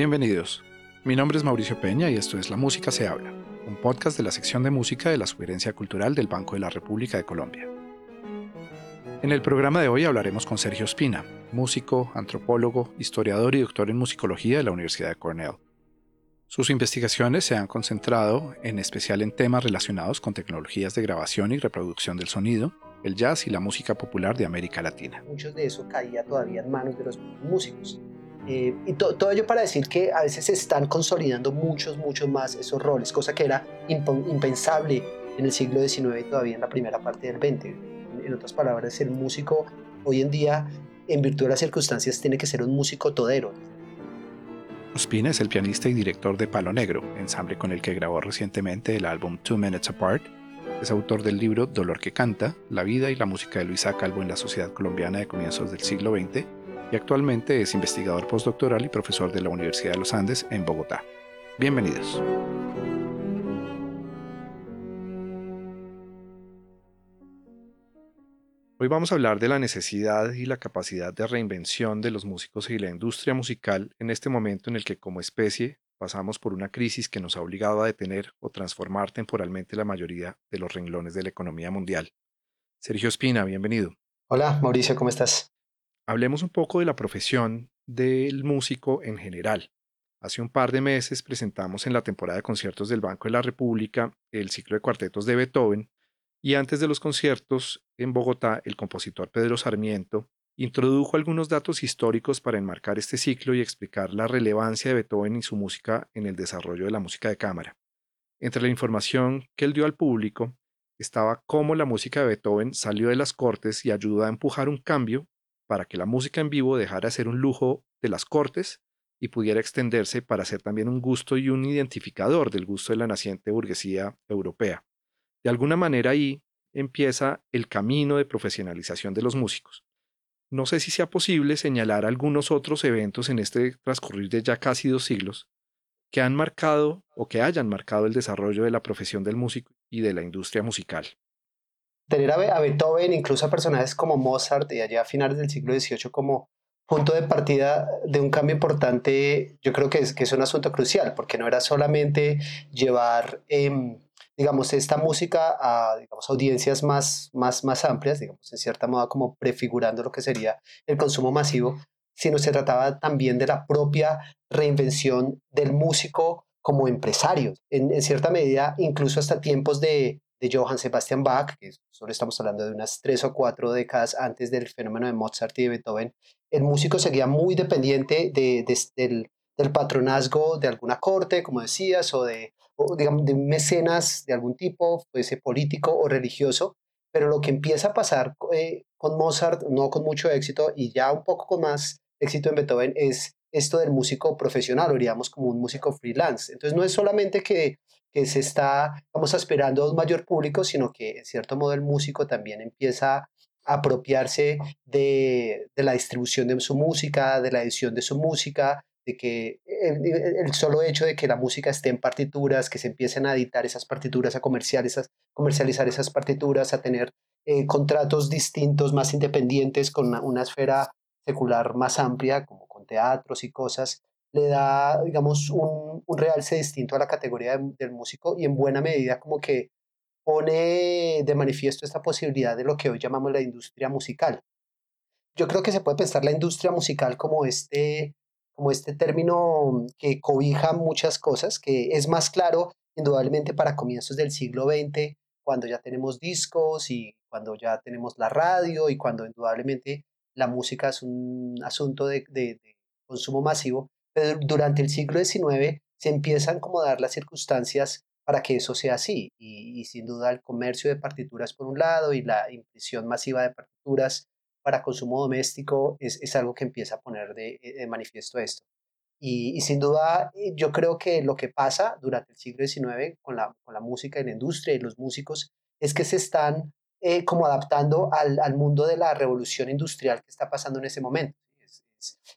Bienvenidos. Mi nombre es Mauricio Peña y esto es La Música se habla, un podcast de la sección de música de la Sugerencia Cultural del Banco de la República de Colombia. En el programa de hoy hablaremos con Sergio Espina, músico, antropólogo, historiador y doctor en musicología de la Universidad de Cornell. Sus investigaciones se han concentrado en especial en temas relacionados con tecnologías de grabación y reproducción del sonido, el jazz y la música popular de América Latina. Muchos de eso caía todavía en manos de los músicos. Eh, y todo ello para decir que a veces se están consolidando muchos, muchos más esos roles, cosa que era impensable en el siglo XIX y todavía en la primera parte del XX. En otras palabras, el músico hoy en día, en virtud de las circunstancias, tiene que ser un músico todero. Ospina es el pianista y director de Palo Negro, ensamble con el que grabó recientemente el álbum Two Minutes Apart. Es autor del libro Dolor que canta, la vida y la música de Luisa Calvo en la sociedad colombiana de comienzos del siglo XX y actualmente es investigador postdoctoral y profesor de la Universidad de los Andes en Bogotá. Bienvenidos. Hoy vamos a hablar de la necesidad y la capacidad de reinvención de los músicos y la industria musical en este momento en el que como especie pasamos por una crisis que nos ha obligado a detener o transformar temporalmente la mayoría de los renglones de la economía mundial. Sergio Espina, bienvenido. Hola, Mauricio, ¿cómo estás? Hablemos un poco de la profesión del músico en general. Hace un par de meses presentamos en la temporada de conciertos del Banco de la República el ciclo de cuartetos de Beethoven y antes de los conciertos en Bogotá el compositor Pedro Sarmiento introdujo algunos datos históricos para enmarcar este ciclo y explicar la relevancia de Beethoven y su música en el desarrollo de la música de cámara. Entre la información que él dio al público estaba cómo la música de Beethoven salió de las cortes y ayudó a empujar un cambio para que la música en vivo dejara de ser un lujo de las cortes y pudiera extenderse para ser también un gusto y un identificador del gusto de la naciente burguesía europea. De alguna manera ahí empieza el camino de profesionalización de los músicos. No sé si sea posible señalar algunos otros eventos en este transcurrir de ya casi dos siglos que han marcado o que hayan marcado el desarrollo de la profesión del músico y de la industria musical tener a, Beethoven, incluso a personajes como Mozart y allá a finales del siglo XVIII como punto de partida de un cambio importante, yo creo que es, que es un asunto crucial, porque no era solamente llevar, em, digamos, esta música a digamos, audiencias más, más, más amplias, digamos, en cierta modo como prefigurando lo que sería el consumo masivo, sino se trataba también de la propia reinvención del músico como empresario, en, en cierta medida, incluso hasta tiempos de, de Johann Sebastian Bach, que solo estamos hablando de unas tres o cuatro décadas antes del fenómeno de Mozart y de Beethoven, el músico seguía muy dependiente de, del, patronazgo de alguna corte, como decías, o de, digamos, de mecenas de algún tipo, fuese político o religioso, pero lo que empieza a pasar eh, con Mozart, no con mucho éxito, y ya un poco con más éxito en Beethoven, es esto del músico profesional, o diríamos como un músico freelance. Entonces no es solamente que que se está, vamos esperando a un mayor público, sino que en cierto modo el músico también empieza a apropiarse de, de la distribución de su música, de la edición de su música, de que el, solo hecho de que la música esté en partituras, que se empiecen a editar esas partituras, a comercializar, comercializar esas partituras, a tener eh, contratos distintos, más independientes, con una, esfera secular más amplia, como con teatros y cosas, le da, digamos, un, un realce distinto a la categoría del músico y en buena medida como que pone de manifiesto esta posibilidad de lo que hoy llamamos la industria musical. Yo creo que se puede pensar la industria musical como este, como este término que cobija muchas cosas, que es más claro indudablemente para comienzos del siglo XX, cuando ya tenemos discos y cuando ya tenemos la radio y cuando indudablemente la música es un asunto de, de consumo masivo, durante el siglo XIX se empiezan como a dar las circunstancias para que eso sea así. Y, sin duda el comercio de partituras por un lado y la impresión masiva de partituras para consumo doméstico es, es algo que empieza a poner de, eh, manifiesto esto. Y, sin duda eh, yo creo que lo que pasa durante el siglo XIX con la, con la música y la industria y los músicos es que se están eh, como adaptando al, al mundo de la revolución industrial que está pasando en ese momento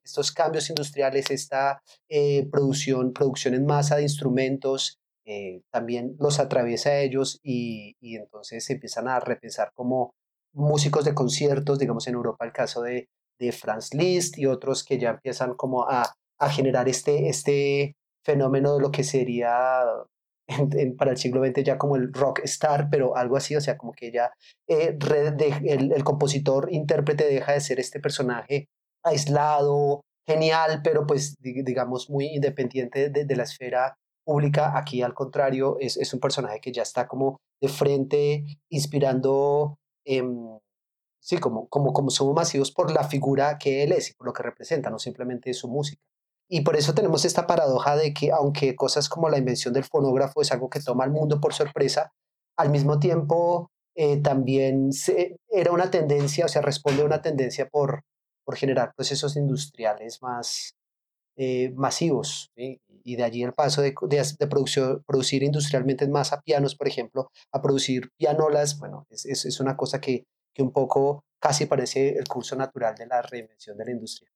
estos cambios industriales, esta eh, producción, producción en masa de instrumentos, eh, también los atraviesa a ellos y, y, entonces se empiezan a repensar como músicos de conciertos, digamos en Europa el caso de, de Franz Liszt y otros que ya empiezan como a, a generar este, este fenómeno de lo que sería para el siglo XX ya como el rock star, pero algo así, o sea, como que ya eh, el, compositor, intérprete deja de ser este personaje aislado, genial, pero pues digamos muy independiente de, la esfera pública. Aquí al contrario, es, es, un personaje que ya está como de frente, inspirando, em, sí, como, como, como somos masivos por la figura que él es y por lo que representa, no simplemente su música. Y por eso tenemos esta paradoja de que aunque cosas como la invención del fonógrafo es algo que toma al mundo por sorpresa, al mismo tiempo eh, también era una tendencia, o sea, responde a una tendencia por, por generar procesos industriales más eh, masivos. Y de allí el paso de, de, producir industrialmente más a pianos, por ejemplo, a producir pianolas, bueno, es, es, es una cosa que, que un poco casi parece el curso natural de la reinvención de la industria.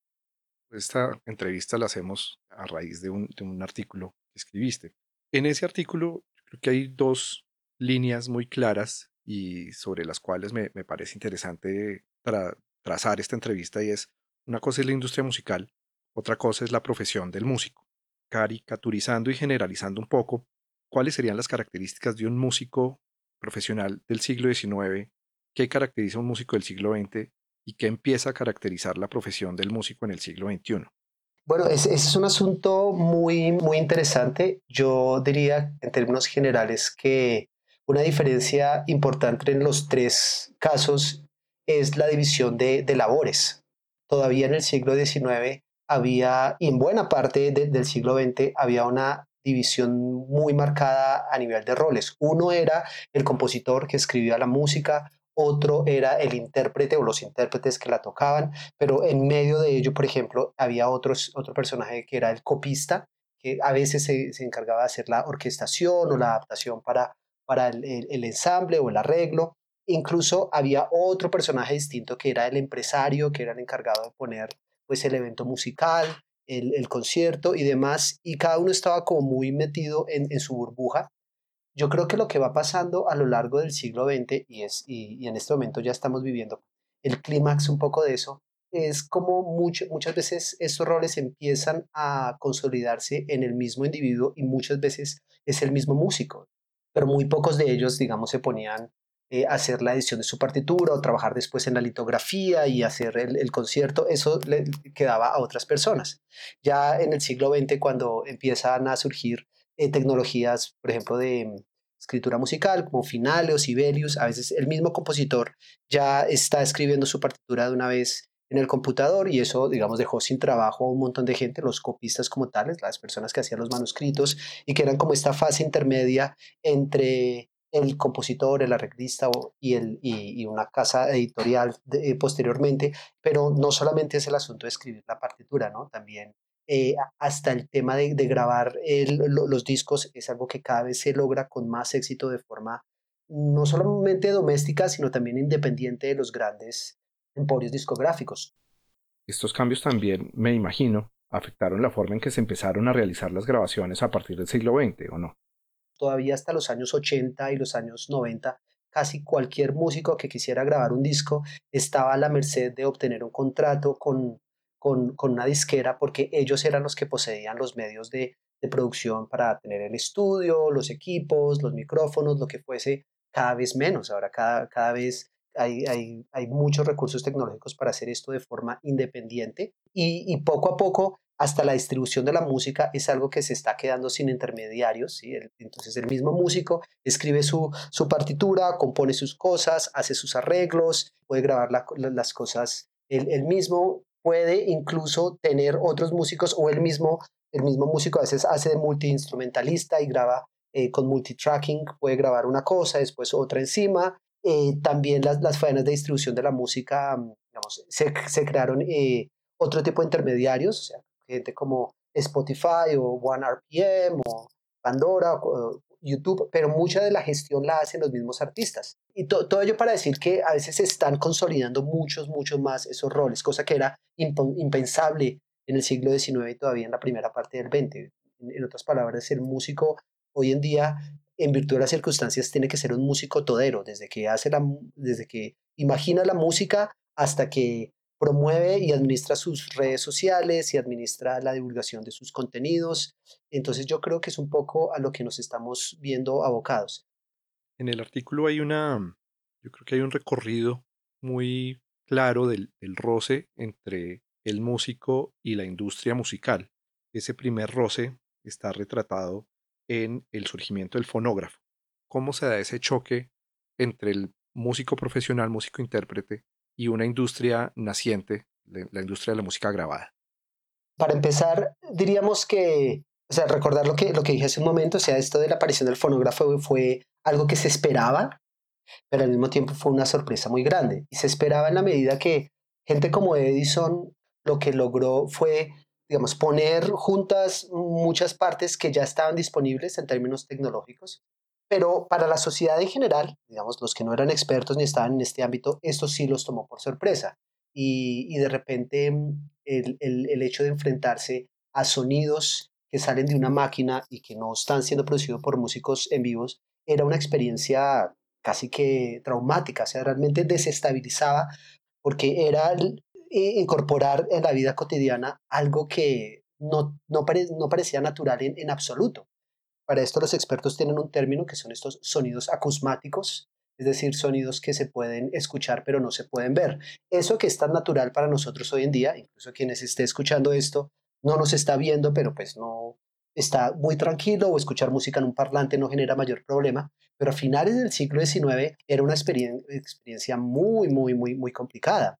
Esta entrevista la hacemos a raíz de un, de un artículo que escribiste. En ese artículo creo que hay dos líneas muy claras y sobre las cuales me, me parece interesante para trazar esta entrevista y es, una cosa es la industria musical, otra cosa es la profesión del músico. Caricaturizando y generalizando un poco, ¿cuáles serían las características de un músico profesional del siglo XIX? ¿Qué caracteriza un músico del siglo XX? ¿Y qué empieza a caracterizar la profesión del músico en el siglo XXI? Bueno, ese, es un asunto muy, muy interesante. Yo diría en términos generales que una diferencia importante en los tres casos es la división de, labores. Todavía en el siglo XIX había, y en buena parte del siglo XX, había una división muy marcada a nivel de roles. Uno era el compositor que escribía la música, otro era el intérprete o los intérpretes que la tocaban, pero en medio de ello, por ejemplo, había otros, otro personaje que era el copista, que a veces se, encargaba de hacer la orquestación o la adaptación para, para el ensamble o el arreglo. Incluso había otro personaje distinto que era el empresario, que era el encargado de poner pues el evento musical, el, concierto y demás, y cada uno estaba como muy metido en, su burbuja. Yo creo que lo que va pasando a lo largo del siglo XX, y, es, y, en este momento ya estamos viviendo el clímax un poco de eso, es como muchas veces esos roles empiezan a consolidarse en el mismo individuo y muchas veces es el mismo músico, pero muy pocos de ellos, digamos, se ponían eh, hacer la edición de su partitura o trabajar después en la litografía y hacer el, concierto, eso le quedaba a otras personas. Ya en el siglo XX, cuando empiezan a surgir eh, tecnologías, por ejemplo, de mm, escritura musical, como Finale o Sibelius, a veces el mismo compositor ya está escribiendo su partitura de una vez en el computador y eso, digamos, dejó sin trabajo a un montón de gente, los copistas como tales, las personas que hacían los manuscritos y que eran como esta fase intermedia entre el compositor, el arreglista y, el, y, una casa editorial eh, posteriormente, pero no solamente es el asunto de escribir la partitura, ¿no? También eh, hasta el tema de, grabar los discos es algo que cada vez se logra con más éxito de forma no solamente doméstica, sino también independiente de los grandes emporios discográficos. Estos cambios también, me imagino, afectaron la forma en que se empezaron a realizar las grabaciones a partir del siglo XX, ¿o no? Todavía hasta los años 80 y los años 90, casi cualquier músico que quisiera grabar un disco estaba a la merced de obtener un contrato con, con, una disquera porque ellos eran los que poseían los medios de, producción para tener el estudio, los equipos, los micrófonos, lo que fuese, cada vez menos. Ahora cada, cada vez hay, hay, hay, muchos recursos tecnológicos para hacer esto de forma independiente y, y poco a poco hasta la distribución de la música es algo que se está quedando sin intermediarios. ¿sí? Entonces el mismo músico escribe su, su, partitura, compone sus cosas, hace sus arreglos, puede grabar las cosas él, mismo, puede incluso tener otros músicos o él mismo, el mismo músico a veces hace de multiinstrumentalista y graba eh, con multitracking, puede grabar una cosa, después otra encima. Eh, también las, las faenas de distribución de la música, digamos, se, se crearon eh, otro tipo de intermediarios, gente como Spotify o OneRPM o Pandora YouTube, pero mucha de la gestión la hacen los mismos artistas. Y todo ello para decir que a veces se están consolidando muchos, muchos más esos roles, cosa que era impensable en el siglo XIX y todavía en la primera parte del XX. En, otras palabras, el músico hoy en día, en virtud de las circunstancias, tiene que ser un músico todero, desde que hace la, desde que imagina la música hasta que promueve y administra sus redes sociales y administra la divulgación de sus contenidos. Entonces yo creo que es un poco a lo que nos estamos viendo abocados. En el artículo hay una, yo creo que hay un recorrido muy claro del, del roce entre el músico y la industria musical. Ese primer roce está retratado en el surgimiento del fonógrafo. ¿Cómo se da ese choque entre el músico profesional, músico intérprete, y una industria naciente, la industria de la música grabada? Para empezar, diríamos que, o sea, recordar lo que, lo que dije hace un momento, sea, esto de la aparición del fonógrafo fue algo que se esperaba, pero al mismo tiempo fue una sorpresa muy grande. Y se esperaba en la medida que gente como Edison lo que logró fue, digamos, poner juntas muchas partes que ya estaban disponibles en términos tecnológicos pero para la sociedad en general, digamos, los que no eran expertos ni estaban en este ámbito, esto sí los tomó por sorpresa. Y, de repente mm, el, el, el, hecho de enfrentarse a sonidos que salen de una máquina y que no están siendo producidos por músicos en vivos, era una experiencia casi que traumática, o sea, realmente desestabilizaba porque era incorporar en la vida cotidiana algo que no, no, pare, no parecía natural en, en absoluto. Para esto los expertos tienen un término que son estos sonidos acusmáticos, es decir, sonidos que se pueden escuchar pero no se pueden ver. Eso que es tan natural para nosotros hoy en día, incluso quienes esté escuchando esto, no nos está viendo, pero pues no está muy tranquilo o escuchar música en un parlante no genera mayor problema, pero a finales del siglo XIX era una experiencia muy, muy, muy, muy complicada.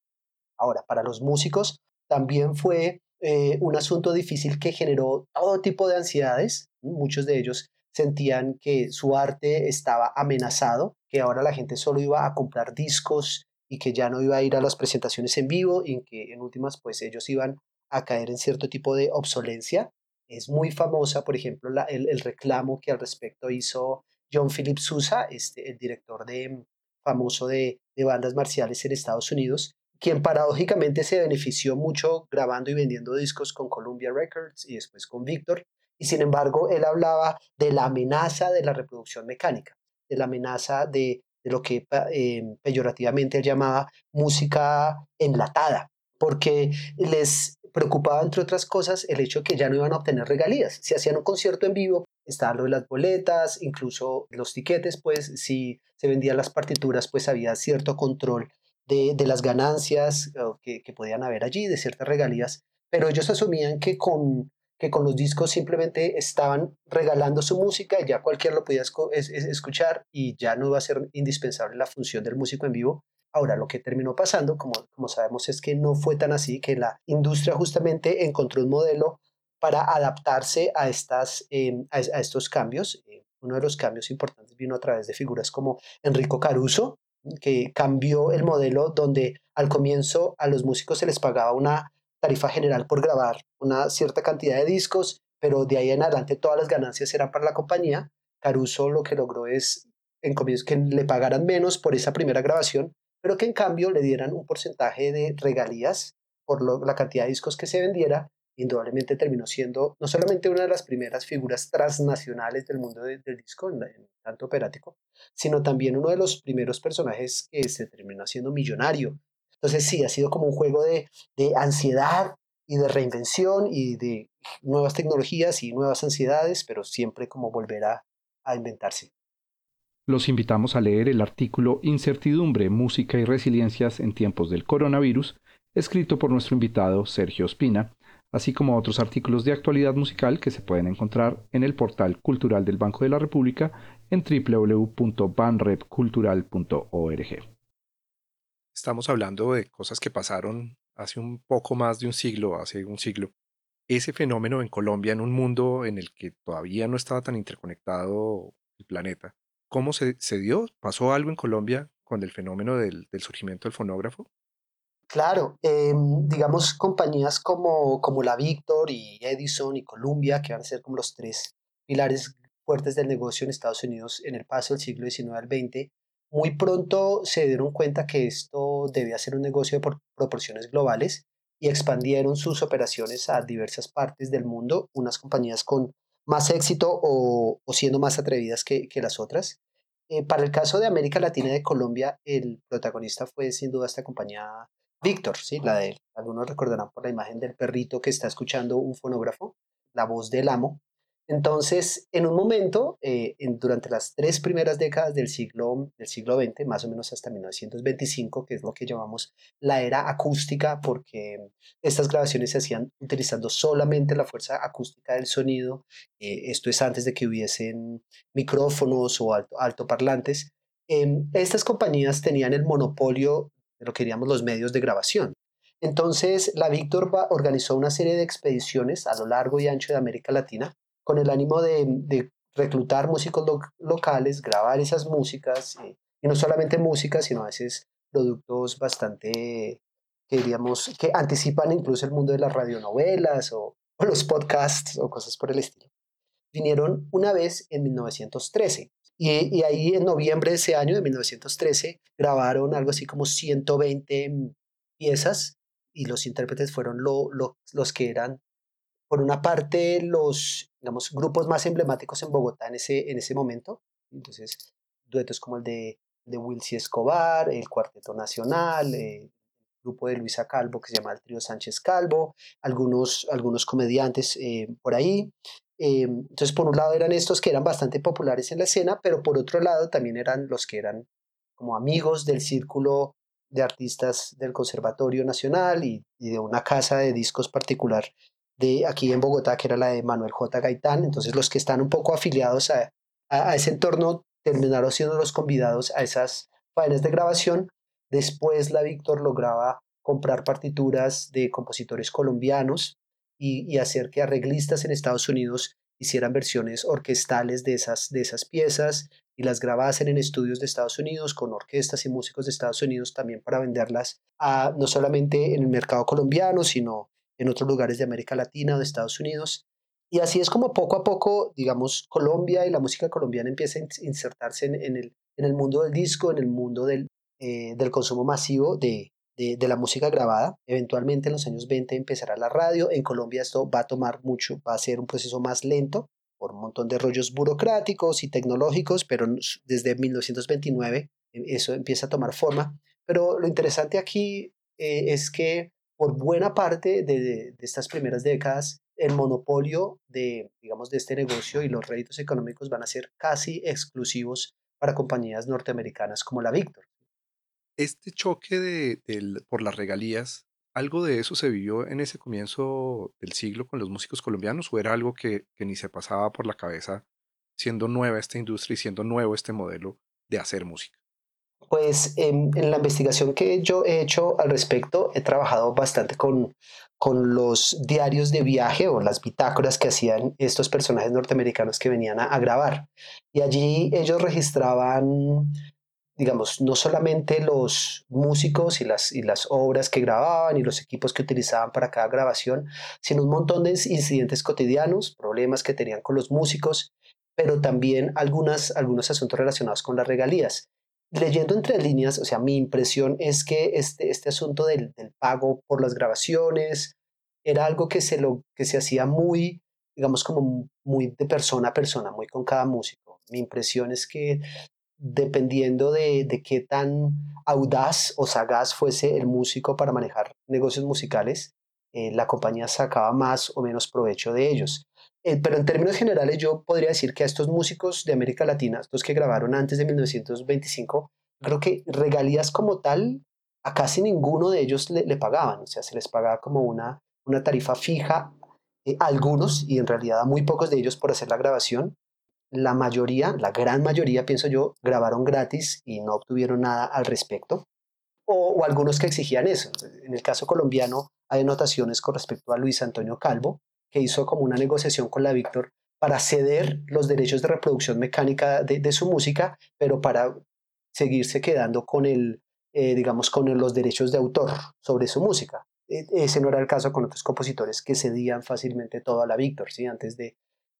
Ahora, para los músicos también fue eh, un asunto difícil que generó todo tipo de ansiedades. Muchos de ellos sentían que su arte estaba amenazado, que ahora la gente solo iba a comprar discos y que ya no iba a ir a las presentaciones en vivo y que en últimas pues ellos iban a caer en cierto tipo de obsolencia. Es muy famosa, por ejemplo, el, el, reclamo que al respecto hizo John Philip Sousa, este, el director de, famoso de, de bandas marciales en Estados Unidos, quien paradójicamente se benefició mucho grabando y vendiendo discos con Columbia Records y después con Victor. Y sin embargo, él hablaba de la amenaza de la reproducción mecánica, de la amenaza de, lo que eh, peyorativamente él llamaba música enlatada, porque les preocupaba, entre otras cosas, el hecho de que ya no iban a obtener regalías. Si hacían un concierto en vivo, estaba lo de las boletas, incluso los tiquetes, pues si se vendían las partituras, pues había cierto control de, de las ganancias que, que, podían haber allí, de ciertas regalías, pero ellos asumían que con, que con los discos simplemente estaban regalando su música, y ya cualquiera lo podía escuchar y ya no iba a ser indispensable la función del músico en vivo. Ahora, lo que terminó pasando, como, como sabemos, es que no fue tan así, que la industria justamente encontró un modelo para adaptarse a, estas, eh, a, a, estos cambios. Eh, uno de los cambios importantes vino a través de figuras como Enrico Caruso, que cambió el modelo donde al comienzo a los músicos se les pagaba una tarifa general por grabar una cierta cantidad de discos, pero de ahí en adelante todas las ganancias eran para la compañía. Caruso lo que logró es en comienzo que le pagaran menos por esa primera grabación, pero que en cambio le dieran un porcentaje de regalías por lo, la cantidad de discos que se vendiera indudablemente terminó siendo no solamente una de las primeras figuras transnacionales del mundo de, del disco, en, tanto operático, sino también uno de los primeros personajes que se terminó haciendo millonario. Entonces sí, ha sido como un juego de, de ansiedad y de reinvención y de nuevas tecnologías y nuevas ansiedades, pero siempre como volver a, a inventarse. Los invitamos a leer el artículo Incertidumbre, Música y Resiliencias en tiempos del coronavirus, escrito por nuestro invitado Sergio Espina, así como otros artículos de actualidad musical que se pueden encontrar en el portal cultural del Banco de la República en www.banrepcultural.org. Estamos hablando de cosas que pasaron hace un poco más de un siglo, hace un siglo. Ese fenómeno en Colombia, en un mundo en el que todavía no estaba tan interconectado el planeta, ¿cómo se, dio? ¿Pasó algo en Colombia con el fenómeno del surgimiento del fonógrafo? Claro, eh, digamos compañías como, como la Victor y Edison y Columbia, que van a ser como los tres pilares fuertes del negocio en Estados Unidos en el paso del siglo XIX al XX, muy pronto se dieron cuenta que esto debía ser un negocio de proporciones globales y expandieron sus operaciones a diversas partes del mundo, unas compañías con más éxito o, siendo más atrevidas que, que las otras. Eh, para el caso de América Latina y de Colombia, el protagonista fue sin duda esta compañía Víctor, ¿sí? La de. Algunos recordarán por la imagen del perrito que está escuchando un fonógrafo, la voz del amo. Entonces, en un momento, eh, durante las tres primeras décadas del siglo, del siglo XX, más o menos hasta 1925, que es lo que llamamos la era acústica, porque estas grabaciones se hacían utilizando solamente la fuerza acústica del sonido, eh, esto es antes de que hubiesen micrófonos o alto, altoparlantes, em, estas compañías tenían el monopolio de lo que diríamos los medios de grabación. Entonces, la Víctor organizó una serie de expediciones a lo largo y ancho de América Latina con el ánimo de, reclutar músicos locales, grabar esas músicas, eh, y no solamente música, sino a veces productos bastante, que diríamos, que anticipan incluso el mundo de las radionovelas o, los podcasts o cosas por el estilo. Vinieron una vez en 1913 y, ahí en noviembre de ese año, de 1913, grabaron algo así como 120 piezas y los intérpretes fueron los que eran, por una parte, los digamos, grupos más emblemáticos en Bogotá en ese, en ese momento. Entonces, duetos como el de, de Wilcy Escobar, el Cuarteto Nacional, eh, el grupo de Luisa Calvo que se llama el Trío Sánchez Calvo, algunos, algunos comediantes eh, por ahí. Eh, entonces, por un lado eran estos que eran bastante populares en la escena, pero por otro lado también eran los que eran como amigos del círculo de artistas del Conservatorio Nacional y, de una casa de discos particular de aquí en Bogotá, que era la de Manuel J. Gaitán. Entonces los que están un poco afiliados a, a, ese entorno terminaron siendo los convidados a esas faenas de grabación. Después la Víctor lograba comprar partituras de compositores colombianos y, hacer que arreglistas en Estados Unidos hicieran versiones orquestales de esas, de esas piezas y las grabasen en estudios de Estados Unidos con orquestas y músicos de Estados Unidos también para venderlas no solamente en el mercado colombiano, sino en otros lugares de América Latina o de Estados Unidos. Y así es como poco a poco, digamos, Colombia y la música colombiana empieza a insertarse en, el, en el, mundo del disco, en el mundo del, eh, del consumo masivo de, de, la música grabada. Eventualmente en los años 20 empezará la radio. En Colombia esto va a tomar mucho, va a ser un proceso más lento por un montón de rollos burocráticos y tecnológicos, pero desde 1929 eh, eso empieza a tomar forma. Pero lo interesante aquí eh, es que por buena parte de, estas primeras décadas, el monopolio de, digamos, de este negocio y los réditos económicos van a ser casi exclusivos para compañías norteamericanas como la Victor. Este choque de, por las regalías, ¿algo de eso se vivió en ese comienzo del siglo con los músicos colombianos o era algo que, ni se pasaba por la cabeza siendo nueva esta industria y siendo nuevo este modelo de hacer música? Pues en, la investigación que yo he hecho al respecto, he trabajado bastante con, con los diarios de viaje o las bitácoras que hacían estos personajes norteamericanos que venían a, grabar. Y allí ellos registraban, digamos, no solamente los músicos y las, y las obras que grababan y los equipos que utilizaban para cada grabación, sino un montón de incidentes cotidianos, problemas que tenían con los músicos, pero también algunas, algunos asuntos relacionados con las regalías leyendo entre líneas, o sea, mi impresión es que este, este asunto del, pago por las grabaciones era algo que se, lo, que se hacía muy, digamos, como muy de persona a persona, muy con cada músico. Mi impresión es que dependiendo de, de qué tan audaz o sagaz fuese el músico para manejar negocios musicales, eh, la compañía sacaba más o menos provecho de ellos. Eh, pero en términos generales yo podría decir que a estos músicos de América Latina, estos que grabaron antes de 1925, creo que regalías como tal, a casi ninguno de ellos le, pagaban, o sea, se les pagaba como una, una tarifa fija eh, a algunos y en realidad a muy pocos de ellos por hacer la grabación. La mayoría, la gran mayoría, pienso yo, grabaron gratis y no obtuvieron nada al respecto. O, algunos que exigían eso. En el caso colombiano hay anotaciones con respecto a Luis Antonio Calvo, que hizo como una negociación con la Víctor para ceder los derechos de reproducción mecánica de, su música, pero para seguirse quedando con el, eh, digamos, con los derechos de autor sobre su música. E, ese no era el caso con otros compositores que cedían fácilmente todo a la Víctor, ¿sí? Antes de,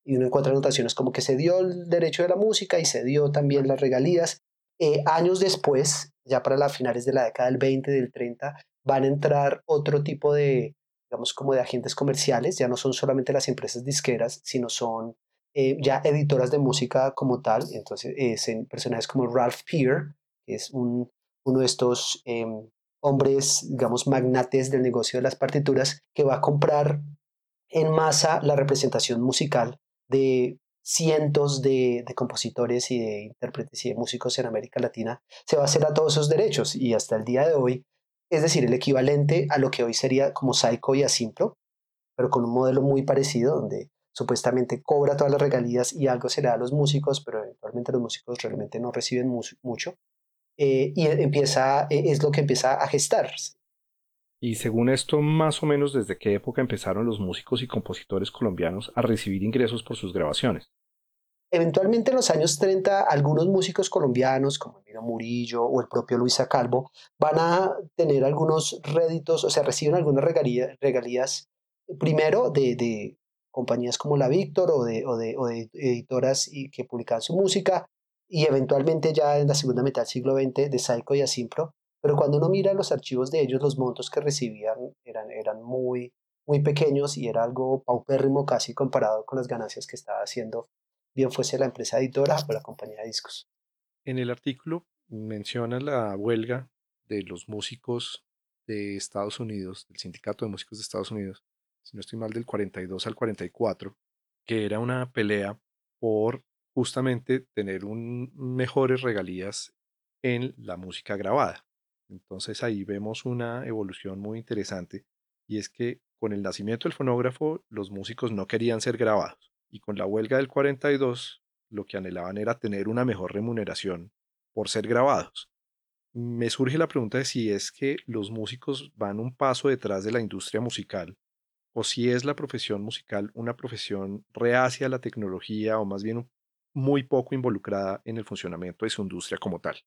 y uno encuentra anotaciones como que se dio el derecho de la música y se dio también las regalías. Eh, años después, ya para las finales de la década del 20, del 30, van a entrar otro tipo de, digamos, como de agentes comerciales, ya no son solamente las empresas disqueras, sino son eh, ya editoras de música como tal. Entonces, es en personajes como Ralph Peer, que es un, uno de estos em, hombres, digamos, magnates del negocio de las partituras, que va a comprar en masa la representación musical de cientos de, compositores y de intérpretes y de músicos en América Latina, se va a hacer a todos esos derechos y hasta el día de hoy, es decir, el equivalente a lo que hoy sería como Saico y Asimpro, pero con un modelo muy parecido donde supuestamente cobra todas las regalías y algo se le da a los músicos, pero eventualmente los músicos realmente no reciben mucho. Eh, y empieza, e, es lo que empieza a gestarse. Y según esto, más o menos desde qué época empezaron los músicos y compositores colombianos a recibir ingresos por sus grabaciones. Eventualmente en los años 30, algunos músicos colombianos, como Emilio Murillo o el propio Luisa Calvo, van a tener algunos réditos, o sea, reciben algunas regalías, primero de, compañías como la Víctor o de, editoras que publican su música, y eventualmente ya en la segunda mitad del siglo XX de Saico y Asimpro, pero cuando uno mira los archivos de ellos, los montos que recibían eran, eran muy, muy pequeños y era algo paupérrimo casi comparado con las ganancias que estaba haciendo, bien fuese la empresa editora o la compañía de discos. En el artículo menciona la huelga de los músicos de Estados Unidos, del Sindicato de Músicos de Estados Unidos, si no estoy mal, del 42 al 44, que era una pelea por justamente tener un, mejores regalías en la música grabada. Entonces ahí vemos una evolución muy interesante y es que con el nacimiento del fonógrafo los músicos no querían ser grabados y con la huelga del 42 lo que anhelaban era tener una mejor remuneración por ser grabados. Me surge la pregunta de si es que los músicos van un paso detrás de la industria musical o si es la profesión musical una profesión reacia a la tecnología o más bien muy poco involucrada en el funcionamiento de su industria como tal.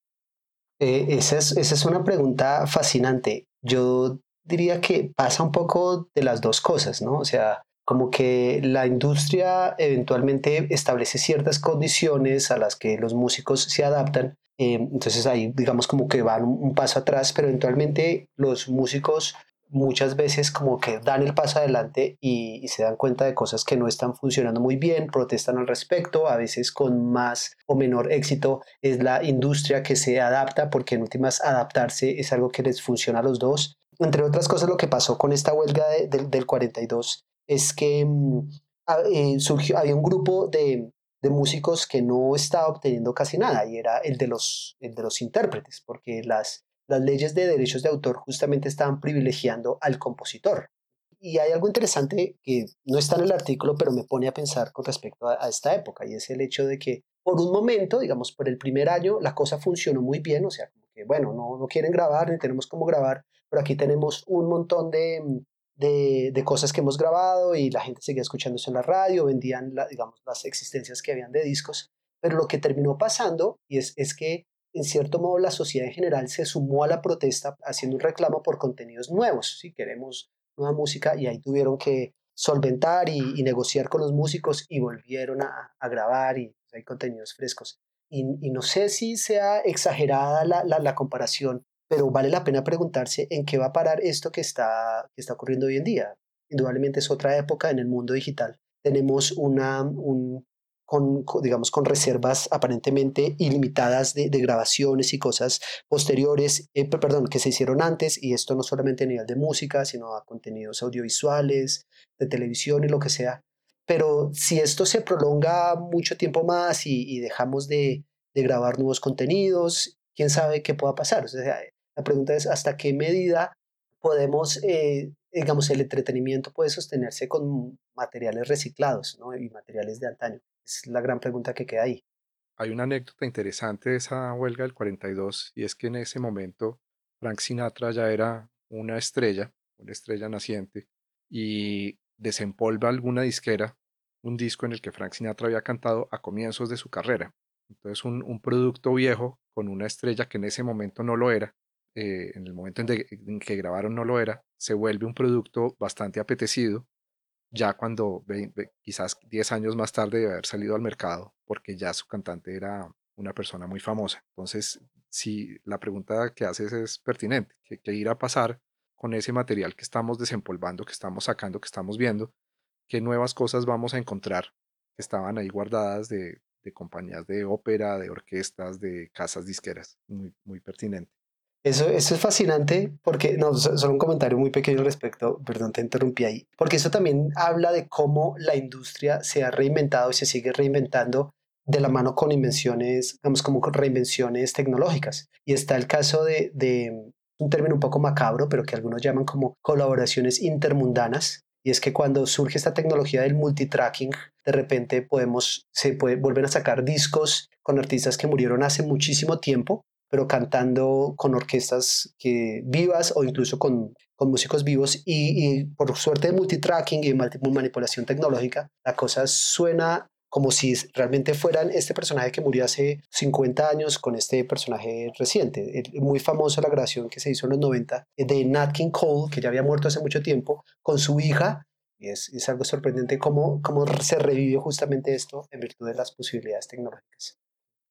Eh, esa, es, esa es una pregunta fascinante. Yo diría que pasa un poco de las dos cosas, ¿no? O sea, como que la industria eventualmente establece ciertas condiciones a las que los músicos se adaptan. Eh, entonces ahí digamos como que van un, paso atrás, pero eventualmente los músicos muchas veces como que dan el paso adelante y, se dan cuenta de cosas que no están funcionando muy bien, protestan al respecto, a veces con más o menor éxito es la industria que se adapta, porque en últimas adaptarse es algo que les funciona a los dos. Entre otras cosas, lo que pasó con esta huelga del 42 es que mm, eh, surgió, había un grupo de, de músicos que no estaba obteniendo casi nada y era el de los, el de los intérpretes, porque las, las leyes de derechos de autor justamente estaban privilegiando al compositor. Y hay algo interesante que no está en el artículo, pero me pone a pensar con respecto a, esta época, y es el hecho de que por un momento, digamos, por el primer año, la cosa funcionó muy bien, o sea, que, bueno, no, no quieren grabar, ni tenemos cómo grabar, pero aquí tenemos un montón de, de, cosas que hemos grabado y la gente seguía escuchándose en la radio, vendían, digamos, las existencias que habían de discos, pero lo que terminó pasando y es, es que en cierto modo la sociedad en general se sumó a la protesta haciendo un reclamo por contenidos nuevos, si queremos nueva música, y ahí tuvieron que solventar y, negociar con los músicos y volvieron a, grabar y hay contenidos frescos. Y, no sé si sea exagerada la, la, comparación, pero vale la pena preguntarse en qué va a parar esto que está, que está ocurriendo hoy en día. Indudablemente es otra época en el mundo digital. Tenemos una, un, con, digamos, con reservas aparentemente ilimitadas de, grabaciones y cosas posteriores, eh, perdón, que se hicieron antes, y esto no solamente a nivel de música, sino a contenidos audiovisuales, de televisión y lo que sea. Pero si esto se prolonga mucho tiempo más y, dejamos de, grabar nuevos contenidos, quién sabe qué pueda pasar. O sea, la pregunta es hasta qué medida podemos, eh, digamos, el entretenimiento puede sostenerse con materiales reciclados ¿no? y materiales de antaño. Es la gran pregunta que queda ahí. Hay una anécdota interesante de esa huelga del 42 y es que en ese momento Frank Sinatra ya era una estrella, una estrella naciente, y desempolva alguna disquera, un disco en el que Frank Sinatra había cantado a comienzos de su carrera. Entonces un, producto viejo con una estrella que en ese momento no lo era, eh, en el momento en, que grabaron no lo era, se vuelve un producto bastante apetecido ya cuando quizás 10 años más tarde de haber salido al mercado, porque ya su cantante era una persona muy famosa. Entonces, si la pregunta que haces es pertinente, ¿qué, qué irá a pasar con ese material que estamos desempolvando, que estamos sacando, que estamos viendo? ¿Qué nuevas cosas vamos a encontrar que estaban ahí guardadas de, de compañías de ópera, de orquestas, de casas disqueras? Muy, muy pertinente. Eso, eso es fascinante porque, no, solo un comentario muy pequeño al respecto, perdón, te interrumpí ahí, porque eso también habla de cómo la industria se ha reinventado y se sigue reinventando de la mano con invenciones, digamos, como con reinvenciones tecnológicas. Y está el caso de, de un término un poco macabro, pero que algunos llaman como colaboraciones intermundanas, y es que cuando surge esta tecnología del multitracking, de repente podemos, se puede, vuelven a sacar discos con artistas que murieron hace muchísimo tiempo pero cantando con orquestas que, vivas o incluso con, con músicos vivos y, por suerte de multitracking y manipulación tecnológica, la cosa suena como si realmente fueran este personaje que murió hace 50 años con este personaje reciente. Muy famosa la grabación que se hizo en los 90 de Nat King Cole, que ya había muerto hace mucho tiempo, con su hija. Y es, es algo sorprendente cómo, cómo se revive justamente esto en virtud de las posibilidades tecnológicas.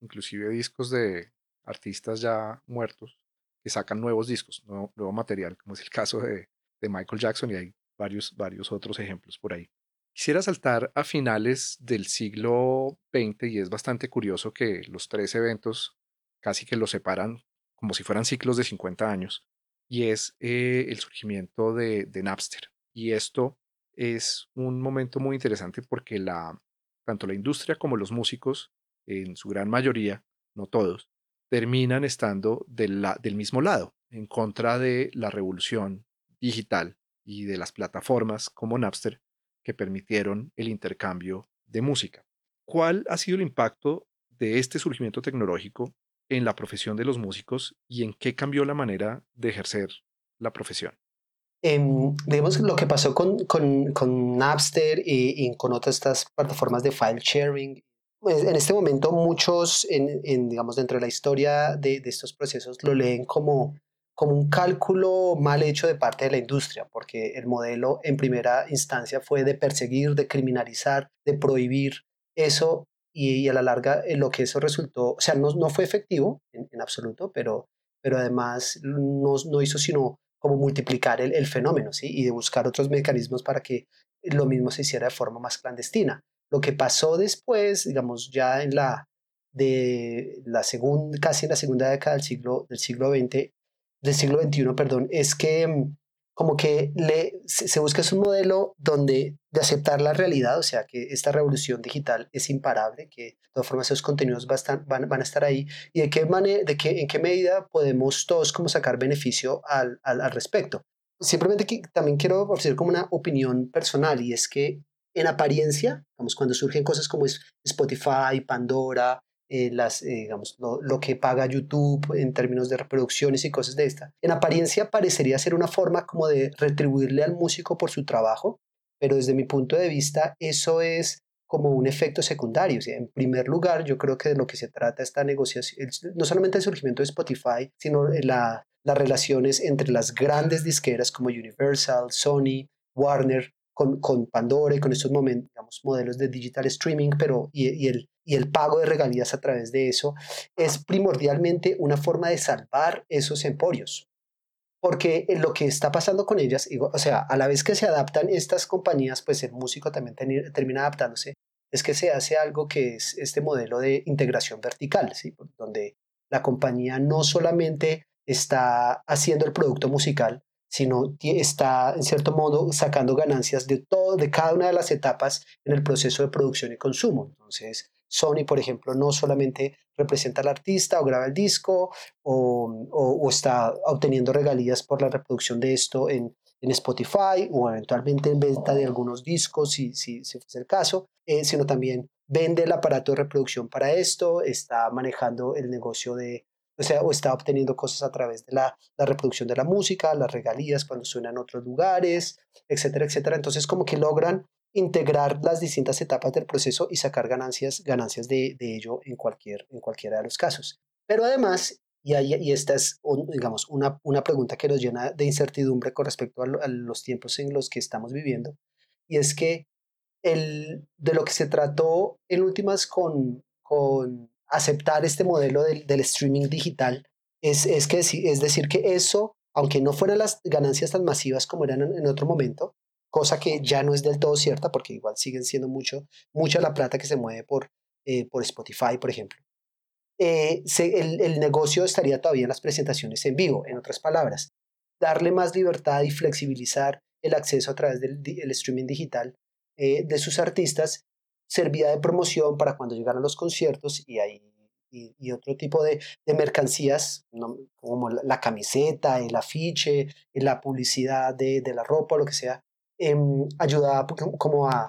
Inclusive discos de, artistas ya muertos que sacan nuevos discos, nuevo, material, como es el caso de, Michael Jackson y hay varios, varios otros ejemplos por ahí. Quisiera saltar a finales del siglo XX y es bastante curioso que los tres eventos casi que los separan como si fueran ciclos de 50 años y es eh, el surgimiento de, de, Napster. Y esto es un momento muy interesante porque la, tanto la industria como los músicos, en su gran mayoría, no todos, terminan estando del, mismo lado, en contra de la revolución digital y de las plataformas como Napster que permitieron el intercambio de música. ¿Cuál ha sido el impacto de este surgimiento tecnológico en la profesión de los músicos y en qué cambió la manera de ejercer la profesión? Eh, digamos lo que pasó con, Napster y, y, con otras estas plataformas de file sharing en este momento muchos, en, digamos, dentro de la historia de, estos procesos, lo leen como, como un cálculo mal hecho de parte de la industria, porque el modelo en primera instancia fue de perseguir, de criminalizar, de prohibir eso, y, a la larga eh, lo que eso resultó, o sea, no, no fue efectivo en, absoluto, pero, pero además no, no hizo sino como multiplicar el, el fenómeno, ¿sí? Y de buscar otros mecanismos para que lo mismo se hiciera de forma más clandestina. Lo que pasó después, digamos, ya en la, de la segunda, casi en la segunda década del siglo, del siglo XX, del siglo XXI, perdón, es que mm, como que le, se, busca un modelo donde de aceptar la realidad, o sea, que esta revolución digital es imparable, que de todas formas esos contenidos van, van, a estar ahí, y de qué, manera, de qué, en qué medida podemos todos como sacar beneficio al, al, al respecto. Simplemente que, también quiero ofrecer como una opinión personal, y es que en apariencia, digamos, cuando surgen cosas como Spotify, Pandora, eh, las, eh, digamos, lo, que paga YouTube en términos de reproducciones y cosas de esta. En apariencia parecería ser una forma como de retribuirle al músico por su trabajo, pero desde mi punto de vista eso es como un efecto secundario. O en primer lugar, yo creo que de lo que se trata esta negociación, no solamente el surgimiento de Spotify, sino la, las relaciones entre las grandes disqueras como Universal, Sony, Warner, con, Pandora y con estos modelos de digital streaming, pero y, el, pago de regalías a través de eso es primordialmente una forma de salvar esos emporios. Porque lo que está pasando con ellas, o sea, a la vez que se adaptan estas compañías, pues el músico también termina adaptándose, es que se hace algo que es este modelo de integración vertical, donde la compañía no solamente está haciendo el producto musical, sino está en cierto modo sacando ganancias de todo, de cada una de las etapas en el proceso de producción y consumo. Entonces, Sony, por ejemplo, no solamente representa al artista o graba el disco o, o, está obteniendo regalías por la reproducción de esto en, en, Spotify o eventualmente en venta de algunos discos, si, si, si fuese el caso, eh, sino también vende el aparato de reproducción para esto, está manejando el negocio de o sea, o está obteniendo cosas a través de la, reproducción de la música, las regalías cuando suena en otros lugares, etcétera, etcétera. Entonces, como que logran integrar las distintas etapas del proceso y sacar ganancias, ganancias de, ello en, cualquier, en cualquiera de los casos. Pero además, y, y esta es, digamos, una, una pregunta que nos llena de incertidumbre con respecto a, a, los tiempos en los que estamos viviendo, y es que el, de lo que se trató en últimas con, con aceptar este modelo del, del streaming digital es, es, que, es decir que eso, aunque no fueran las ganancias tan masivas como eran en, otro momento, cosa que ya no es del todo cierta porque igual siguen siendo mucho, mucha la plata que se mueve por, eh, por Spotify, por ejemplo. eh, el, negocio estaría todavía en las presentaciones en vivo, en otras palabras. Darle más libertad y flexibilizar el acceso a través del streaming digital eh, de sus artistas servía de promoción para cuando llegaran los conciertos y ahí y, otro tipo de, mercancías, como la, camiseta, el afiche, la publicidad de, la ropa, lo que sea, em, ayudaba como a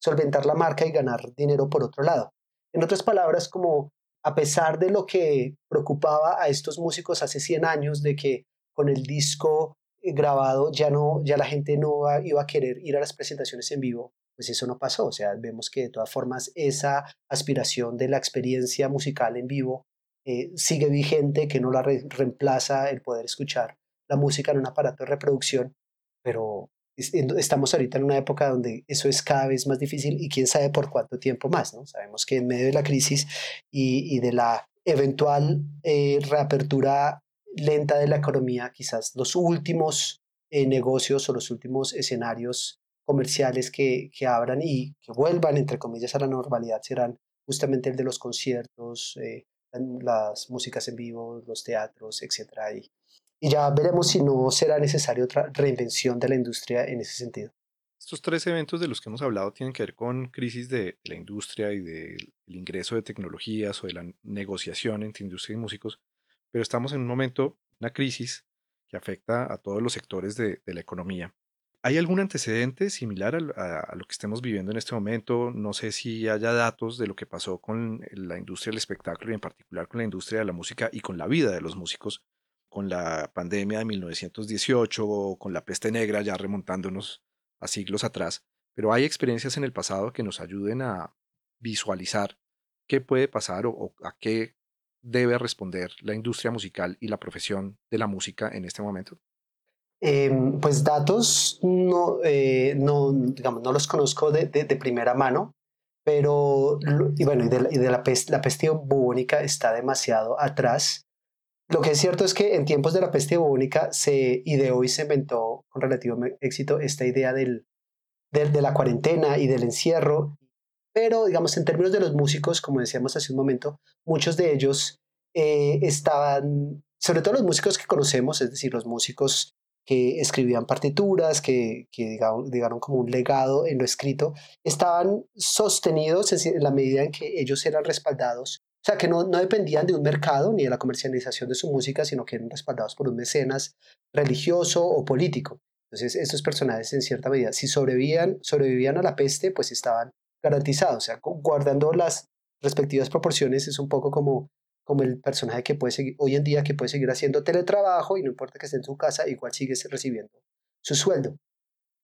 solventar la marca y ganar dinero por otro lado. En otras palabras, como a pesar de lo que preocupaba a estos músicos hace 100 años, de que con el disco eh, grabado ya no ya la gente no iba a querer ir a las presentaciones en vivo pues eso no pasó. O sea, vemos que de todas formas esa aspiración de la experiencia musical en vivo eh, sigue vigente, que no la reemplaza el poder escuchar la música en un aparato de reproducción, pero estamos ahorita en una época donde eso es cada vez más difícil y quién sabe por cuánto tiempo más, ¿no? Sabemos que en medio de la crisis y, de la eventual eh, reapertura lenta de la economía, quizás los últimos eh, negocios o los últimos escenarios comerciales que, que, abran y que vuelvan, entre comillas, a la normalidad serán justamente el de los conciertos, eh, las músicas en vivo, los teatros, etc. Y, y ya veremos si no será necesaria otra reinvención de la industria en ese sentido. Estos tres eventos de los que hemos hablado tienen que ver con crisis de, la industria y del ingreso de tecnologías o de la negociación entre industria y músicos, pero estamos en un momento, una crisis que afecta a todos los sectores de, de la economía. ¿Hay algún antecedente similar a, lo que estemos viviendo en este momento? No sé si haya datos de lo que pasó con la industria del espectáculo y en particular con la industria de la música y con la vida de los músicos, con la pandemia de 1918 o con la peste negra, ya remontándonos a siglos atrás. Pero hay experiencias en el pasado que nos ayuden a visualizar qué puede pasar o a qué debe responder la industria musical y la profesión de la música en este momento. Em, pues datos no, eh, no, digamos, no los conozco de, primera mano, pero, y bueno, y de, la, peste, la bubónica está demasiado atrás. Lo que es cierto es que en tiempos de la peste bubónica se ideó y se inventó con relativo éxito esta idea del, de la cuarentena y del encierro, pero digamos en términos de los músicos, como decíamos hace un momento, muchos de ellos eh, estaban, sobre todo los músicos que conocemos, es decir, los músicos que escribían partituras, que, que digaron, como un legado en lo escrito, estaban sostenidos en la medida en que ellos eran respaldados. O sea, que no, no dependían de un mercado ni de la comercialización de su música, sino que eran respaldados por un mecenas religioso o político. Entonces, estos personajes, en cierta medida, si sobrevivían, sobrevivían a la peste, pues estaban garantizados. O sea, guardando las respectivas proporciones, es un poco como como el personaje que puede seguir hoy en día que puede seguir haciendo teletrabajo y no importa que esté en su casa, igual sigue recibiendo su sueldo.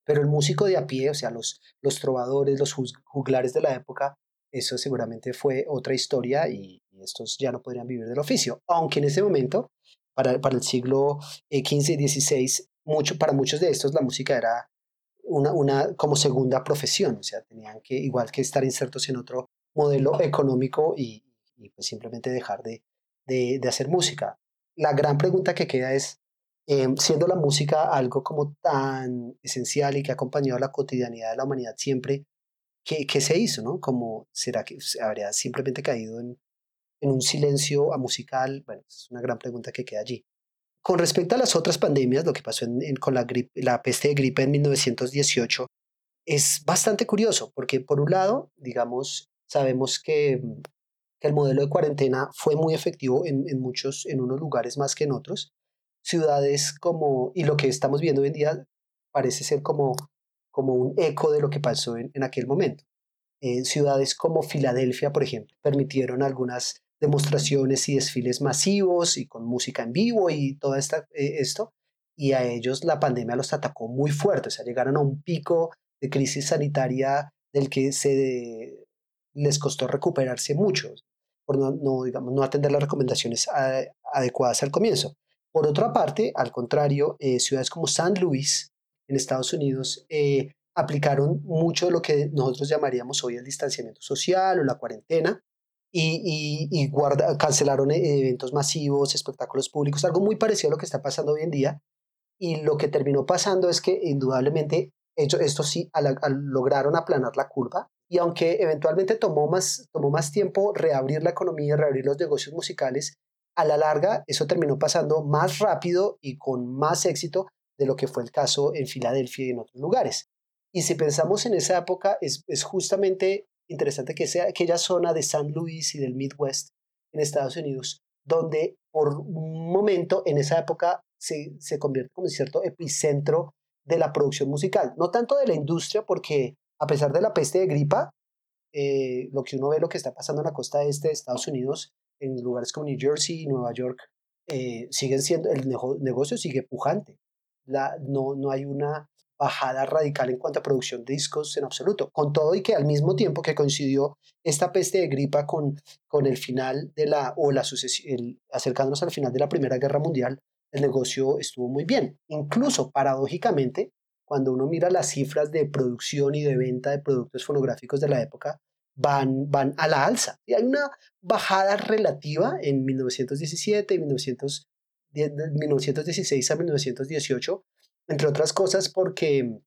Pero el músico de a pie, o sea, los, los trovadores, los juglares de la época, eso seguramente fue otra historia y, estos ya no podrían vivir del oficio. Aunque en ese momento, para, para el siglo XV y XVI, mucho, para muchos de estos la música era una, una como segunda profesión, o sea, tenían que, igual que estar insertos en otro modelo económico y, y pues simplemente dejar de, de, hacer música. La gran pregunta que queda es, em, siendo la música algo como tan esencial y que ha acompañado la cotidianidad de la humanidad siempre, ¿qué, qué se hizo? ¿no? Como, ¿Será que habría simplemente caído en, en un silencio a musical? Bueno, es una gran pregunta que queda allí. Con respecto a las otras pandemias, lo que pasó en, con la, gripe, la peste de gripe en 1918, es bastante curioso, porque por un lado, digamos, sabemos que que el modelo de cuarentena fue muy efectivo en, muchos, en unos lugares más que en otros. Ciudades como, y lo que estamos viendo hoy en día parece ser como, como un eco de lo que pasó en, aquel momento. En ciudades como Filadelfia, por ejemplo, permitieron algunas demostraciones y desfiles masivos y con música en vivo y todo esta, eh, esto, y a ellos la pandemia los atacó muy fuerte, o sea, llegaron a un pico de crisis sanitaria del que se les costó recuperarse mucho por no, digamos, no atender las recomendaciones adecuadas al comienzo. Por otra parte, al contrario, eh, ciudades como San Luis en Estados Unidos eh, aplicaron mucho de lo que nosotros llamaríamos hoy el distanciamiento social o la cuarentena y, y, cancelaron eh, eventos masivos, espectáculos públicos, algo muy parecido a lo que está pasando hoy en día. Y lo que terminó pasando es que indudablemente esto sí lograron aplanar la curva, y aunque eventualmente tomó más, tomó más tiempo reabrir la economía, reabrir los negocios musicales, a la larga eso terminó pasando más rápido y con más éxito de lo que fue el caso en Filadelfia y en otros lugares. Y si pensamos en esa época, es, es justamente interesante que sea aquella zona de San Luis y del Midwest en Estados Unidos, donde por un momento en esa época se, se convierte como en cierto epicentro de la producción musical. No tanto de la industria, porque a pesar de la peste de gripa, eh, lo que uno ve, lo que está pasando en la costa este de Estados Unidos, en lugares como New Jersey y Nueva York, eh, siguen siendo, el negocio sigue pujante. No, no hay una bajada radical en cuanto a producción de discos en absoluto. Con todo y que al mismo tiempo que coincidió esta peste de gripa con, con el final de la, o la sucesión, acercándonos al final de la Primera Guerra Mundial, el negocio estuvo muy bien. Incluso, paradójicamente, cuando uno mira las cifras de producción y de venta de productos fonográficos de la época, van, van a la alza. Y hay una bajada relativa en 1917 1900, 1916 a 1918, entre otras cosas porque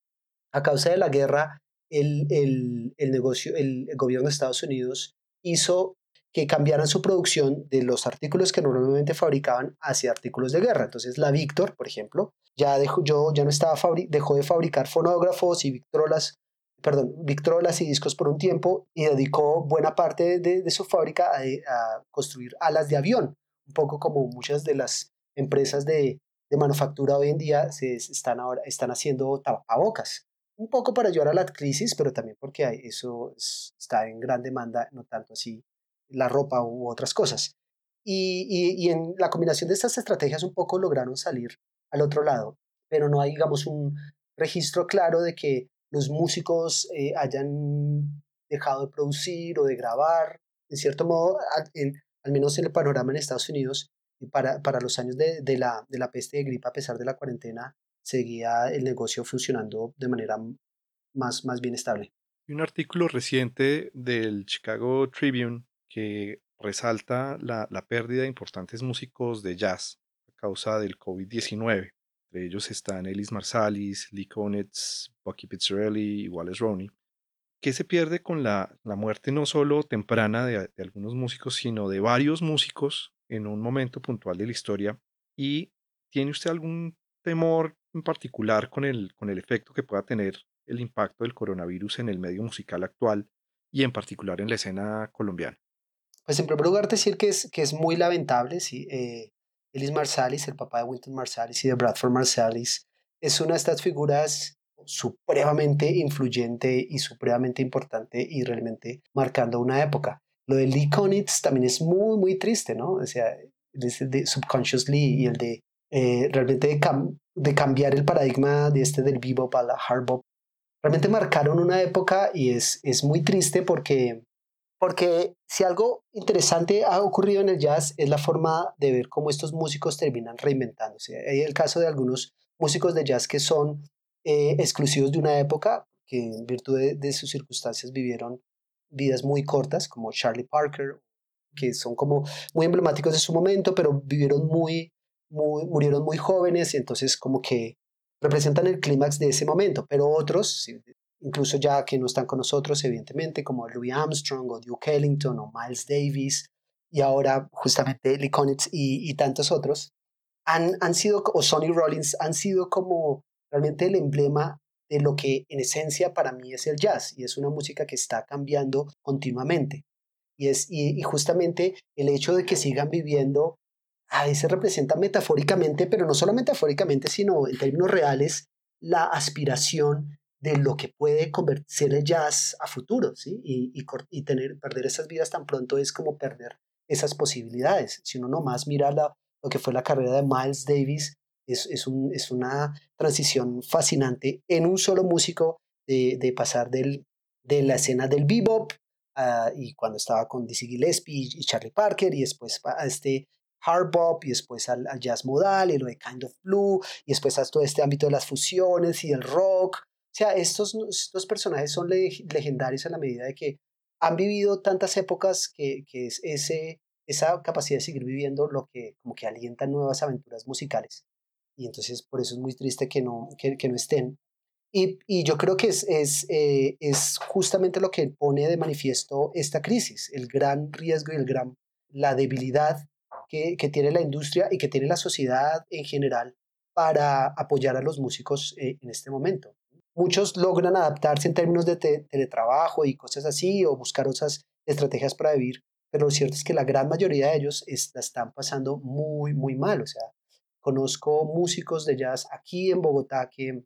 a causa de la guerra, el, el, el negocio, el gobierno de Estados Unidos hizo que cambiaran su producción de los artículos que normalmente fabricaban hacia artículos de guerra. Entonces la Victor, por ejemplo, ya dejó, yo, ya no estaba dejó de fabricar fonógrafos y victrolas, perdón, victrolas y discos por un tiempo y dedicó buena parte de, su fábrica a, construir alas de avión, un poco como muchas de las empresas de, de manufactura hoy en día se están ahora están haciendo tapabocas. Un poco para ayudar a la crisis, pero también porque eso está en gran demanda, no tanto así la ropa u otras cosas. Y, y, en la combinación de estas estrategias un poco lograron salir al otro lado, pero no hay, digamos, un registro claro de que los músicos eh, hayan dejado de producir o de grabar, en cierto modo, al menos en el panorama en Estados Unidos, y para, para los años de, de, la, de la peste de gripa, a pesar de la cuarentena, seguía el negocio funcionando de manera más, más bien estable. Un artículo reciente del Chicago Tribune que resalta la, pérdida de importantes músicos de jazz a causa del COVID-19. Entre ellos están Ellis Marsalis, Lee Konitz, Bucky Pizzarelli y Wallace Roney. ¿Qué se pierde con la, muerte no solo temprana de, algunos músicos, sino de varios músicos en un momento puntual de la historia? ¿Y tiene usted algún temor en particular con el, con el efecto que pueda tener el impacto del coronavirus en el medio musical actual y en particular en la escena colombiana? Pues en primer lugar decir que es, que es muy lamentable, sí, eh, Marsalis, el papá de Winton Marsalis y de Bradford Marsalis, es una de estas figuras supremamente influyente y supremamente importante y realmente marcando una época. Lo de Lee Konitz también es muy, muy triste, ¿no? O sea, el de Subconsciously y el de eh, realmente de, de, cambiar el paradigma de este del bebop a la hard bop. Realmente marcaron una época y es, es muy triste porque porque si algo interesante ha ocurrido en el jazz es la forma de ver cómo estos músicos terminan reinventándose. Hay el caso de algunos músicos de jazz que son eh, exclusivos de una época, que en virtud de, sus circunstancias vivieron vidas muy cortas, como Charlie Parker, que son como muy emblemáticos de su momento, pero vivieron muy, muy murieron muy jóvenes y entonces como que representan el clímax de ese momento. Pero otros, incluso ya que no están con nosotros, evidentemente, como Louis Armstrong o Duke Ellington o Miles Davis, y ahora justamente Lee Konitz y, tantos otros, han, han sido, o Sonny Rollins, han sido como realmente el emblema de lo que en esencia para mí es el jazz, y es una música que está cambiando continuamente. Y, es, y, justamente el hecho de que sigan viviendo, a veces representa metafóricamente, pero no solo metafóricamente, sino en términos reales, la aspiración de lo que puede convertirse el jazz a futuro, ¿sí? Y, y, tener, perder esas vidas tan pronto es como perder esas posibilidades. Si uno nomás mira la, lo que fue la carrera de Miles Davis, es, es, un, es una transición fascinante en un solo músico de, de pasar del, de la escena del bebop y cuando estaba con Dizzy Gillespie y Charlie Parker y después a este hard bop y después al, al, jazz modal y lo de Kind of Blue y después a todo este ámbito de las fusiones y el rock sea, estos, estos personajes son legendarios a la medida de que han vivido tantas épocas que, que es ese, esa capacidad de seguir viviendo lo que como que alienta nuevas aventuras musicales. Y entonces por eso es muy triste que no, que, que no estén. Y, y yo creo que es, es, eh, es justamente lo que pone de manifiesto esta crisis, el gran riesgo y el gran, la debilidad que, que tiene la industria y que tiene la sociedad en general para apoyar a los músicos eh, en este momento. Muchos logran adaptarse en términos de teletrabajo y cosas así, o buscar otras estrategias para vivir, pero lo cierto es que la gran mayoría de ellos la están pasando muy, muy mal. O sea, conozco músicos de jazz aquí en Bogotá que,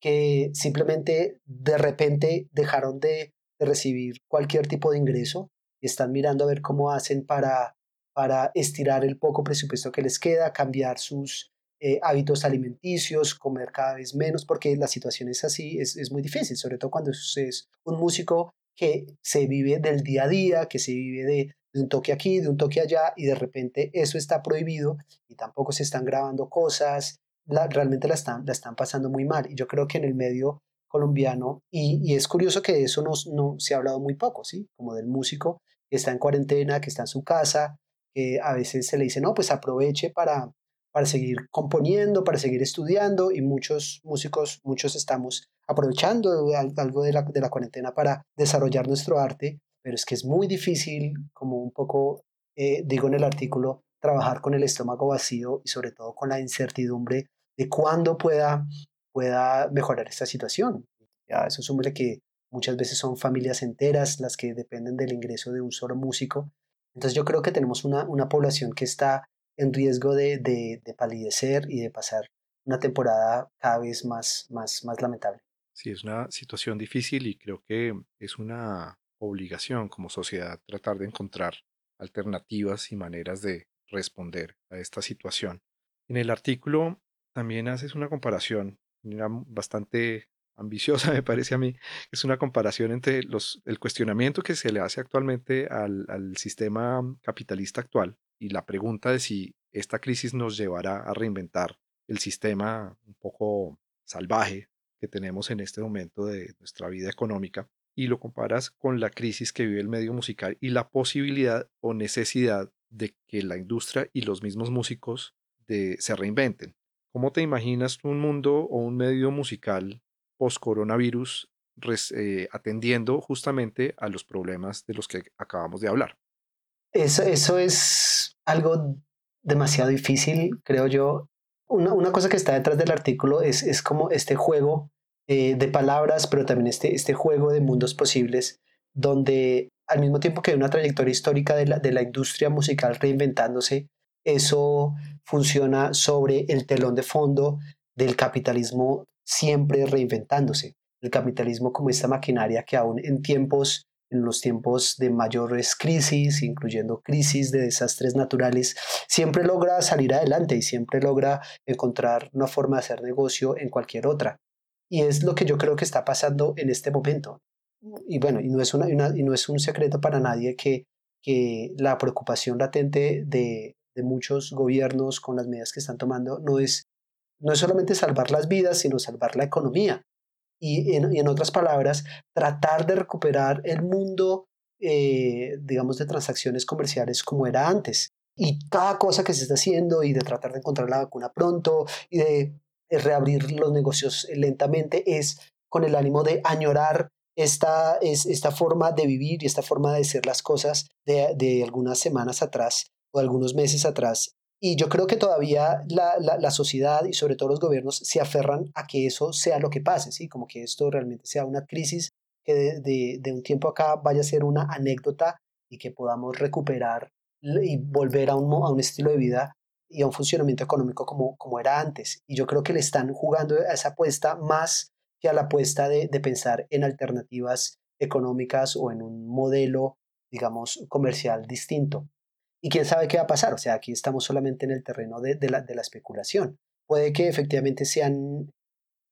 que simplemente de repente dejaron de, de recibir cualquier tipo de ingreso y están mirando a ver cómo hacen para, para estirar el poco presupuesto que les queda, cambiar sus eh, hábitos alimenticios, comer cada vez menos, porque la situación es así, es, es muy difícil, sobre todo cuando es un músico que se vive del día a día, que se vive de, un toque aquí, de un toque allá, y de repente eso está prohibido y tampoco se están grabando cosas, realmente la están, la están pasando muy mal. Y yo creo que en el medio colombiano, y, es curioso que de eso no, no se ha hablado muy poco, ¿sí? Como del músico que está en cuarentena, que está en su casa, que a veces se le dice, no, pues aproveche para, para seguir componiendo, para seguir estudiando y muchos músicos, muchos estamos aprovechando algo de la, cuarentena para desarrollar nuestro arte, pero es que es muy difícil, como un poco eh, digo en el artículo, trabajar con el estómago vacío y sobre todo con la incertidumbre de cuándo pueda, pueda mejorar esta situación. Ya eso sume que muchas veces son familias enteras las que dependen del ingreso de un solo músico. Entonces yo creo que tenemos una, una población que está en riesgo de, de, palidecer y de pasar una temporada cada vez más, más, más lamentable. Sí, es una situación difícil y creo que es una obligación como sociedad tratar de encontrar alternativas y maneras de responder a esta situación. En el artículo también haces una comparación bastante ambiciosa, me parece a mí, es una comparación entre los, el cuestionamiento que se le hace actualmente al, al sistema capitalista actual y la pregunta de si esta crisis nos llevará a reinventar el sistema un poco salvaje que tenemos en este momento de nuestra vida económica y lo comparas con la crisis que vive el medio musical y la posibilidad o necesidad de que la industria y los mismos músicos de, se reinventen. ¿Cómo te imaginas un mundo o un medio musical post-coronavirus eh, atendiendo justamente a los problemas de los que acabamos de hablar? Eso, eso es algo demasiado difícil, creo yo. Una, una, cosa que está detrás del artículo es, es como este juego eh, de palabras, pero también este, este juego de mundos posibles, donde al mismo tiempo que hay una trayectoria histórica de la, de la industria musical reinventándose, eso funciona sobre el telón de fondo del capitalismo siempre reinventándose. El capitalismo como esta maquinaria que aún en tiempos en los tiempos de mayores crisis, incluyendo crisis de desastres naturales, siempre logra salir adelante y siempre logra encontrar una forma de hacer negocio en cualquier otra. Y es lo que yo creo que está pasando en este momento. Y bueno, y no es, un secreto para nadie que, que la preocupación latente de, de muchos gobiernos con las medidas que están tomando no es, no es solamente salvar las vidas, sino salvar la economía y en, otras palabras, tratar de recuperar el mundo, eh, digamos, de transacciones comerciales como era antes. Y cada cosa que se está haciendo y de tratar de encontrar la vacuna pronto y de, reabrir los negocios lentamente es con el ánimo de añorar esta, es, esta forma de vivir y esta forma de hacer las cosas de algunas semanas atrás o algunos meses atrás y yo creo que todavía la, la, sociedad y sobre todo los gobiernos se aferran a que eso sea lo que pase, ¿sí? como que esto realmente sea una crisis que de, de, un tiempo acá vaya a ser una anécdota y que podamos recuperar y volver a un, a un estilo de vida y a un funcionamiento económico como, como era antes. Y yo creo que le están jugando a esa apuesta más que a la apuesta de, de pensar en alternativas económicas o en un modelo, digamos, comercial distinto. Y quién sabe qué va a pasar. O sea, aquí estamos solamente en el terreno de, la, especulación. Puede que efectivamente sean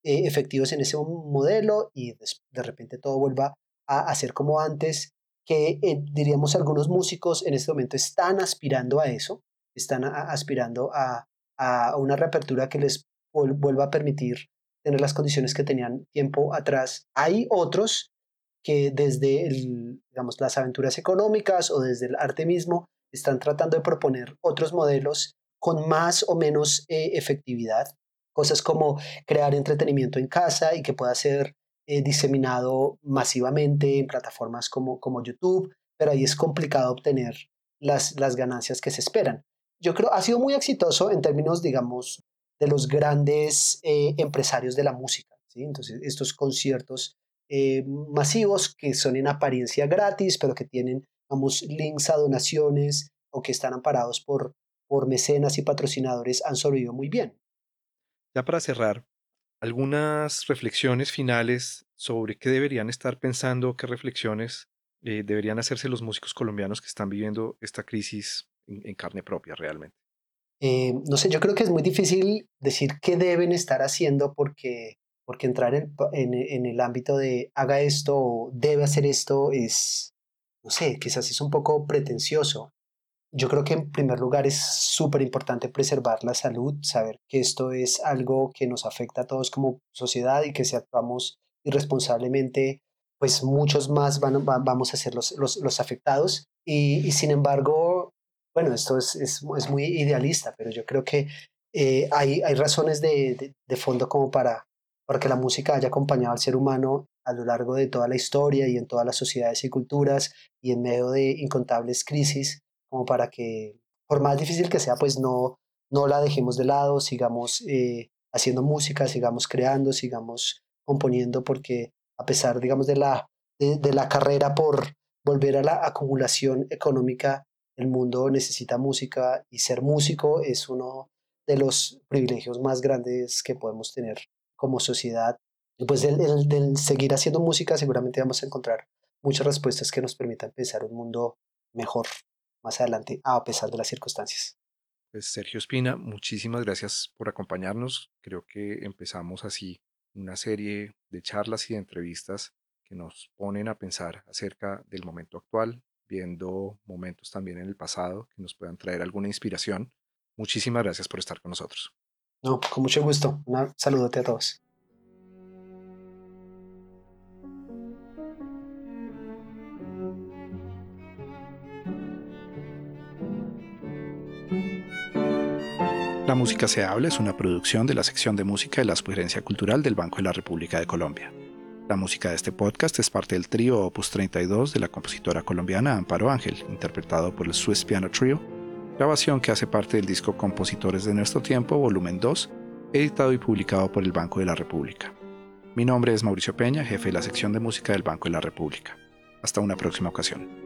eh, efectivos en ese modelo y de, repente todo vuelva a, a ser como antes, que eh, diríamos algunos músicos en este momento están aspirando a eso, están aspirando a, una reapertura que les vuelva a permitir tener las condiciones que tenían tiempo atrás. Hay otros que desde las aventuras económicas o desde el arte mismo están tratando de proponer otros modelos con más o menos eh, efectividad. cosas como crear entretenimiento en casa y que pueda ser eh, diseminado masivamente en plataformas como, como YouTube, pero ahí es complicado obtener las, las ganancias que se esperan. Yo creo ha sido muy exitoso en términos, digamos, de los grandes eh, empresarios de la música. ¿sí? Entonces, estos conciertos masivos que son en apariencia gratis, pero que tienen, digamos, links a donaciones o que están amparados por, por mecenas y patrocinadores, han sobrevivido muy bien. Ya para cerrar, algunas reflexiones finales sobre qué deberían estar pensando, qué reflexiones eh, deberían hacerse los músicos colombianos que están viviendo esta crisis en carne propia realmente. Eh, no sé, yo creo que es muy difícil decir qué deben estar haciendo porque, porque entrar en, en, el ámbito de haga esto o debe hacer esto es, no sé, quizás es un poco pretencioso. Yo creo que en primer lugar es súper importante preservar la salud, saber que esto es algo que nos afecta a todos como sociedad y que si actuamos irresponsablemente, pues muchos más van, vamos a ser los, los, los afectados. Y, sin embargo, bueno, esto es, es, es muy idealista, pero yo creo que eh, hay, hay razones de, de, fondo como para, para que la música haya acompañado al ser humano a lo largo de toda la historia y en todas las sociedades y culturas y en medio de incontables crisis, como para que, por más difícil que sea, pues no, no la dejemos de lado, sigamos eh, haciendo música, sigamos creando, sigamos componiendo, porque a pesar, digamos, de la, de, de la carrera por volver a la acumulación económica el mundo necesita música y ser músico es uno de los privilegios más grandes que podemos tener como sociedad. Después del, del, seguir haciendo música seguramente vamos a encontrar muchas respuestas que nos permitan pensar un mundo mejor más adelante a pesar de las circunstancias. Pues Sergio Espina, muchísimas gracias por acompañarnos. Creo que empezamos así una serie de charlas y de entrevistas que nos ponen a pensar acerca del momento actual, viendo momentos también en el pasado que nos puedan traer alguna inspiración. Muchísimas gracias por estar con nosotros. No, con mucho gusto. Un saludote a todos. La Música se habla es una producción de la sección de música de la Sugerencia Cultural del Banco de la República de Colombia. La música de este podcast es parte del trío Opus 32 de la compositora colombiana Amparo Ángel, interpretado por el Swiss Piano Trio, grabación que hace parte del disco Compositores de Nuestro Tiempo, volumen 2, editado y publicado por el Banco de la República. Mi nombre es Mauricio Peña, jefe de la sección de música del Banco de la República. Hasta una próxima ocasión.